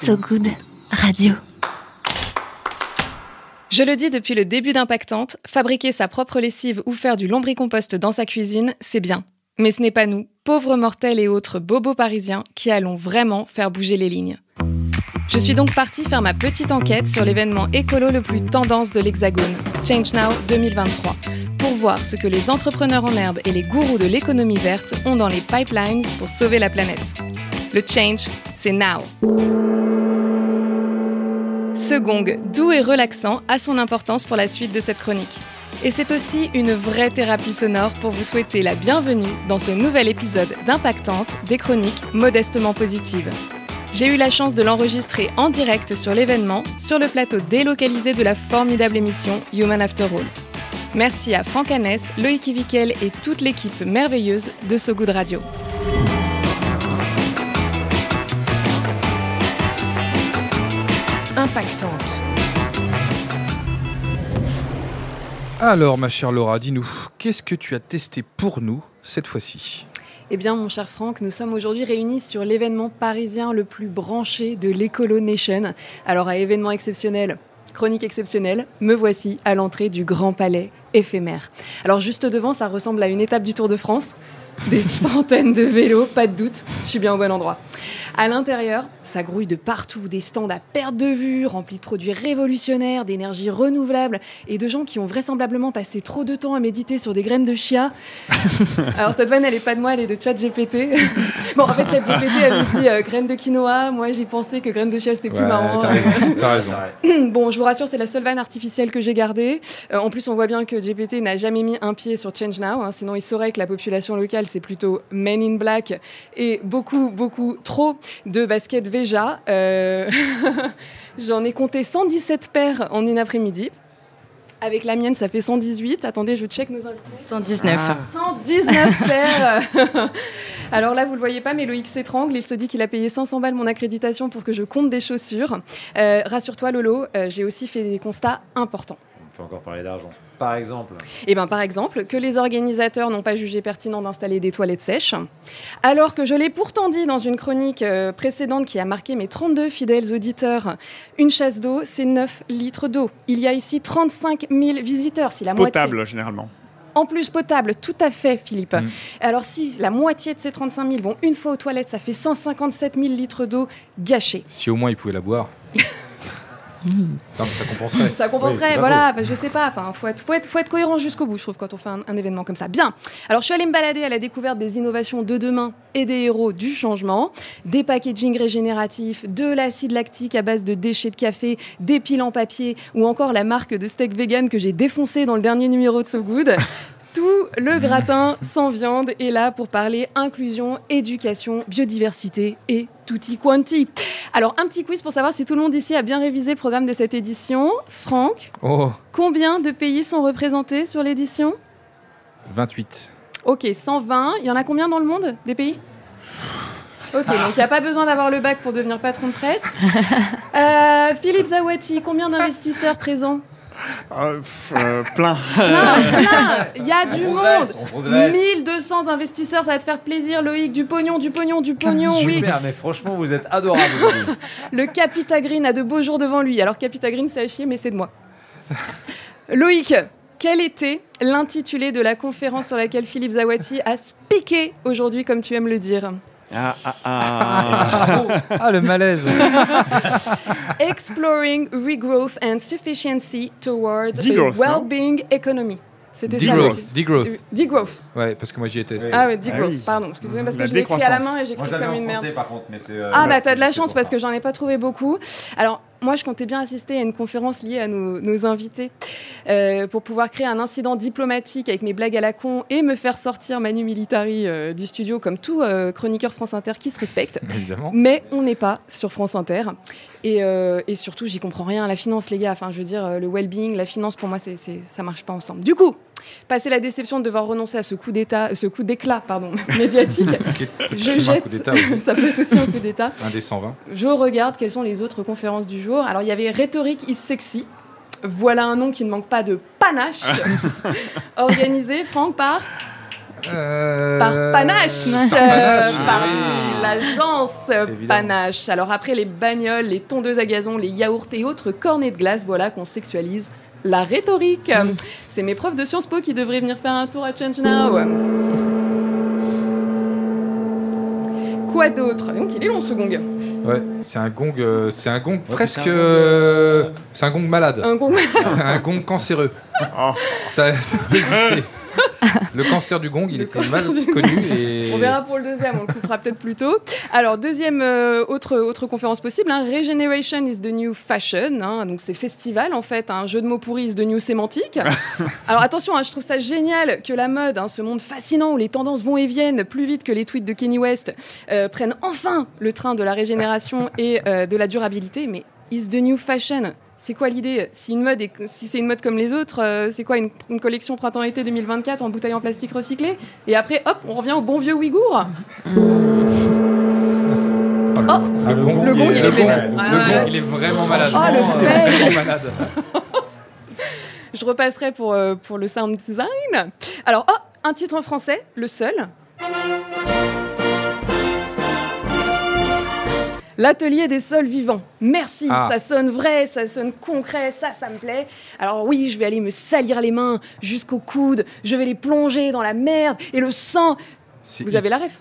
So Good Radio. Je le dis depuis le début d'Impactante, fabriquer sa propre lessive ou faire du lombricompost dans sa cuisine, c'est bien. Mais ce n'est pas nous, pauvres mortels et autres bobos parisiens, qui allons vraiment faire bouger les lignes. Je suis donc partie faire ma petite enquête sur l'événement écolo le plus tendance de l'Hexagone, Change Now 2023, pour voir ce que les entrepreneurs en herbe et les gourous de l'économie verte ont dans les pipelines pour sauver la planète. Le change, c'est now. Ce gong, doux et relaxant, a son importance pour la suite de cette chronique. Et c'est aussi une vraie thérapie sonore pour vous souhaiter la bienvenue dans ce nouvel épisode d'Impactante, des chroniques modestement positives. J'ai eu la chance de l'enregistrer en direct sur l'événement, sur le plateau délocalisé de la formidable émission Human After All. Merci à Franck Hanès, Loïc Ivikel et toute l'équipe merveilleuse de So Good Radio. Impactante. Alors, ma chère Laura, dis-nous, qu'est-ce que tu as testé pour nous cette fois-ci? Eh bien, mon cher Franck, nous sommes aujourd'hui réunis sur l'événement parisien le plus branché de l'Ecolo Nation. Alors, à événement exceptionnel, chronique exceptionnelle, me voici à l'entrée du Grand Palais éphémère. Alors, juste devant, ça ressemble à une étape du Tour de France. Des centaines de vélos, pas de doute, je suis bien au bon endroit. À l'intérieur, ça grouille de partout, des stands à perte de vue, remplis de produits révolutionnaires, d'énergie renouvelable et de gens qui ont vraisemblablement passé trop de temps à méditer sur des graines de chia. Alors cette vanne, elle est pas de moi, elle est de ChatGPT. bon, en fait, ChatGPT avait dit euh, graines de quinoa. Moi, j'ai pensé que graines de chia c'était plus Ouais, marrant. T'as raison. t'as raison. Bon, je vous rassure, c'est la seule vanne artificielle que j'ai gardée. Euh, en plus, on voit bien que GPT n'a jamais mis un pied sur Change Now, hein, sinon il saurait que la population locale, c'est plutôt Men in Black et beaucoup, beaucoup trop de baskets Veja. Euh, J'en ai compté 117 paires en une après-midi. Avec la mienne, ça fait 118. Attendez, je check nos invités. 119. 119 paires Alors là, vous le voyez pas, mais Loïc s'étrangle. Il se dit qu'il a payé 500 balles mon accréditation pour que je compte des chaussures. Euh, Rassure-toi, Lolo, euh, j'ai aussi fait des constats importants. On peut encore parler d'argent. Par exemple, Et ben, par exemple, que les organisateurs n'ont pas jugé pertinent d'installer des toilettes sèches, alors que je l'ai pourtant dit dans une chronique euh, précédente qui a marqué mes 32 fidèles auditeurs, une chasse d'eau, c'est 9 litres d'eau. Il y a ici 35 000 visiteurs, si la moitié... potable généralement. En plus, potable, tout à fait, Philippe. Mm. Alors, si la moitié de ces 35 000 vont une fois aux toilettes, ça fait 157 000 litres d'eau gâchés. Si au moins ils pouvaient la boire. non, mais ça compenserait. Ça compenserait, voilà, bah, je sais pas, enfin, faut être, faut être, faut être cohérent jusqu'au bout, je trouve, quand on fait un, un événement comme ça. Bien. Alors, je suis allée me balader à la découverte des innovations de demain et des héros du changement, des packaging régénératifs, de l'acide lactique à base de déchets de café, des piles en papier, ou encore la marque de steak vegan que j'ai défoncé dans le dernier numéro de So Good. Tout le gratin sans viande est là pour parler inclusion, éducation, biodiversité et tutti quanti. Alors, un petit quiz pour savoir si tout le monde ici a bien révisé le programme de cette édition. Franck, Oh, combien de pays sont représentés sur l'édition? 28. Ok, 120. Il y en a combien dans le monde des pays? Ok, donc il n'y a pas besoin d'avoir le bac pour devenir patron de presse. Euh, Philippe Zawati, combien d'investisseurs présents? Euh, euh, plein. Plein, plein Il y a du on monde progresse, on progresse. 1200 investisseurs, ça va te faire plaisir, Loïc. Du pognon, du pognon, du pognon, oui. Super, mais franchement, vous êtes adorables aujourd'hui. Le Capita Green a de beaux jours devant lui. Alors, Capita Green, c'est à chier, mais c'est de moi. Loïc, quel était l'intitulé de la conférence sur laquelle Philippe Zawati a speaké aujourd'hui, comme tu aimes le dire? Ah, ah, ah. Ah, le malaise Exploring Regrowth and Sufficiency Toward a Degrowth, non Well-being Economy. C'était ça. Degrowth. Degrowth. Degrowth. Ouais, parce que moi j'y étais. Oui. Ah ouais, degrowth, Ah oui. pardon. Excusez-moi parce que La je l'ai écrit à la main et je l'avais comme une merde. français, par contre, mais c'est. euh, Ah bah t'as de la chance parce que j'en ai pas trouvé beaucoup. Alors moi je comptais bien assister à une conférence liée à nos, nos invités euh, pour pouvoir créer un incident diplomatique avec mes blagues à la con et me faire sortir Manu Militari euh, du studio comme tout euh, chroniqueur France Inter qui se respecte. Évidemment. Mais on n'est pas sur France Inter. Et, et surtout, j'y comprends rien. La finance, les gars, enfin, je veux dire, le well-being, la finance, pour moi, c'est, c'est, ça marche pas ensemble. Du coup, passer la déception de devoir renoncer à ce coup d'état, ce coup d'éclat, pardon, médiatique, je un jette. ça peut être aussi un coup d'état. Un des 120. Je regarde quelles sont les autres conférences du jour. Alors, il y avait Rhétorique is sexy. Voilà un nom qui ne manque pas de panache. Organisé, Franck, par? Euh, Par Panache, Par euh, Panache, par oui. l'agence. Panache. Alors après les bagnoles, les tondeuses à gazon, les yaourts et autres cornets de glace, voilà qu'on sexualise la rhétorique. Mm. C'est mes profs de Sciences Po qui devraient venir faire un tour à Change Now. Quoi d'autre? Donc il est long ce gong. Ouais, c'est un gong, euh, c'est un gong Ouais, presque, c'est un gong, euh, c'est un gong malade. Un gong. C'est un gong cancéreux. Oh. Ça, ça peut exister. Le cancer du gong, il Le était mal connu et. On verra pour le deuxième, on le coupera peut-être plus tôt. Alors, deuxième euh, autre, autre conférence possible, hein, Regeneration is the new fashion. hein, donc, c'est festival en fait, un jeu de mots pourris is the new sémantique. Alors, attention, hein, je trouve ça génial que la mode, hein, ce monde fascinant où les tendances vont et viennent plus vite que les tweets de Kenny West, euh, prennent enfin le train de la régénération et euh, de la durabilité. Mais is the new fashion c'est quoi l'idée Si une mode, est- si c'est une mode comme les autres, euh, c'est quoi une, une collection printemps-été 2024 en bouteille en plastique recyclé Et après, hop, on revient au bon vieux Ouïghour. Oh, le, Oh, le gong, le gong, il est Ah, le gong, ouais. il est vraiment malade. Oh, le euh, malade. Je repasserai pour, euh, pour le sound design. Alors, oh, un titre en français, le seul. L'atelier des sols vivants. Merci, Ah. ça sonne vrai, ça sonne concret, ça, ça me plaît. Alors oui, je vais aller me salir les mains jusqu'au coude, je vais les plonger dans la merde et le sang. Vous avez la ref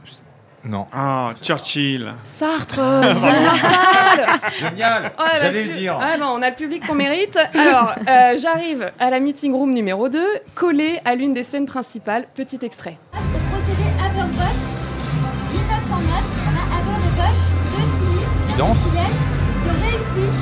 Non. Ah, Churchill. Sartre, viens dans la salle Génial Oh, la J'allais su- le dire. Ouais, bon, on a le public qu'on mérite. Alors, euh, j'arrive à la meeting room numéro 2, collé à l'une des scènes principales. Petit extrait. Au procédé Haber-Bosch, 1909, on a Haber-Bosch, deux chimistes et Il danse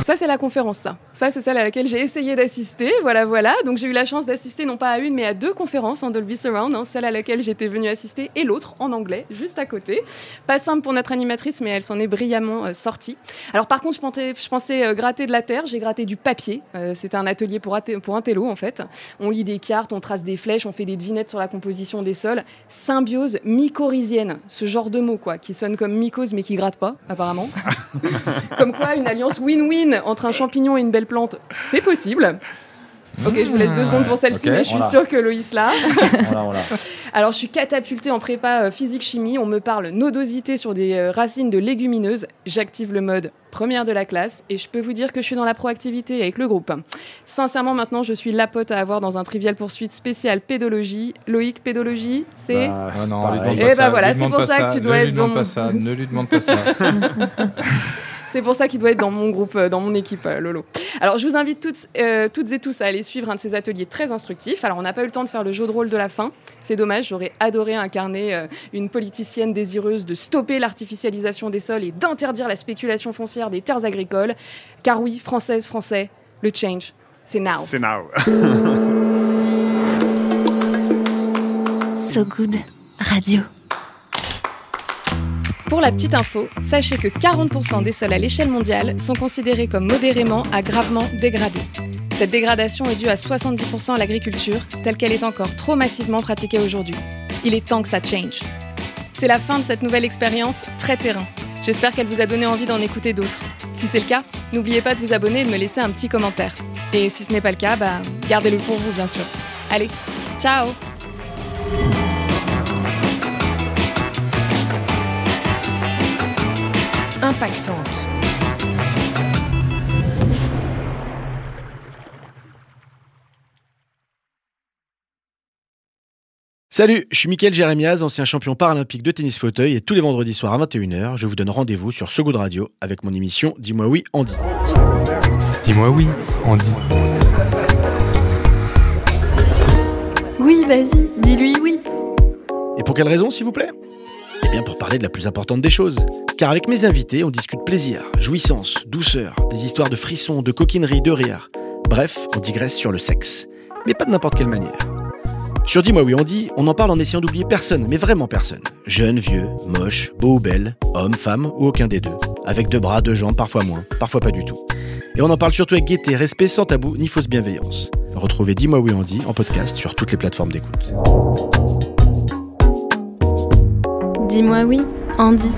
Ça, c'est la conférence, ça. Ça, c'est celle à laquelle j'ai essayé d'assister. Voilà, voilà. Donc, j'ai eu la chance d'assister non pas à une, mais à deux conférences en Dolby Surround. hein. Celle à laquelle j'étais venue assister et l'autre en anglais, juste à côté. Pas simple pour notre animatrice, mais elle s'en est brillamment euh, sortie. Alors, par contre, je pensais, je pensais euh, gratter de la terre. J'ai gratté du papier. Euh, C'était un atelier pour, un télo, en fait. On lit des cartes, on trace des flèches, on fait des devinettes sur la composition des sols. Symbiose mycorhizienne. Ce genre de mot, quoi, qui sonne comme mycose, mais qui gratte pas, apparemment. Comme quoi, une alliance win-win entre un champignon et une belle plante, c'est possible. Ok, je vous laisse deux secondes pour celle-ci, mais je suis sûre que Loïs voilà. Alors, je suis catapultée en prépa euh, physique-chimie. On me parle nodosité sur des euh, racines de légumineuses. J'active le mode première de la classe et je peux vous dire que je suis dans la proactivité avec le groupe. Sincèrement, maintenant, je suis la pote à avoir dans un trivial poursuite spécial pédologie. Loïc, pédologie, c'est. Bah, Ah non, demande Eh pas ben ça, voilà, c'est pour ça que tu dois ne être lui demande dans pas mon- ça, ne lui demande pas ça. C'est pour ça qu'il doit être dans mon groupe, euh, dans mon équipe, euh, Lolo. Alors, je vous invite toutes, euh, toutes et tous à aller suivre un de ces ateliers très instructifs. Alors, on n'a pas eu le temps de faire le jeu de rôle de la fin. C'est dommage, j'aurais adoré incarner euh, une politicienne désireuse de stopper l'artificialisation des sols et d'interdire la spéculation foncière des terres agricoles. Car oui, française, français, le change, c'est now. C'est now. So Good Radio. Pour la petite info, sachez que 40% des sols à l'échelle mondiale sont considérés comme modérément à gravement dégradés. Cette dégradation est due à 70% à l'agriculture, telle qu'elle est encore trop massivement pratiquée aujourd'hui. Il est temps que ça change. C'est la fin de cette nouvelle expérience très terrain. J'espère qu'elle vous a donné envie d'en écouter d'autres. Si c'est le cas, n'oubliez pas de vous abonner et de me laisser un petit commentaire. Et si ce n'est pas le cas, bah, gardez-le pour vous, bien sûr. Allez, ciao Impactante. Salut, je suis Mickaël Jérémiaz, ancien champion paralympique de tennis fauteuil et tous les vendredis soirs à 21h, je vous donne rendez-vous sur Good Radio avec mon émission Dis-moi oui, Andy. Dis-moi oui, Andy. Oui, vas-y, dis-lui oui. Et pour quelle raison, s'il vous plaît? Eh bien pour parler de la plus importante des choses. Car avec mes invités, on discute plaisir, jouissance, douceur, des histoires de frissons, de coquinerie, de rire. Bref, on digresse sur le sexe. Mais pas de n'importe quelle manière. Sur Dis-moi oui, on dit, on en parle en essayant d'oublier personne, mais vraiment personne. Jeune, vieux, moche, beau ou belle, homme, femme ou aucun des deux. Avec deux bras, deux jambes, parfois moins, parfois pas du tout. Et on en parle surtout avec gaieté, respect, sans tabou, ni fausse bienveillance. Retrouvez Dis-moi oui, on dit en podcast sur toutes les plateformes d'écoute. Dis-moi oui, Andy.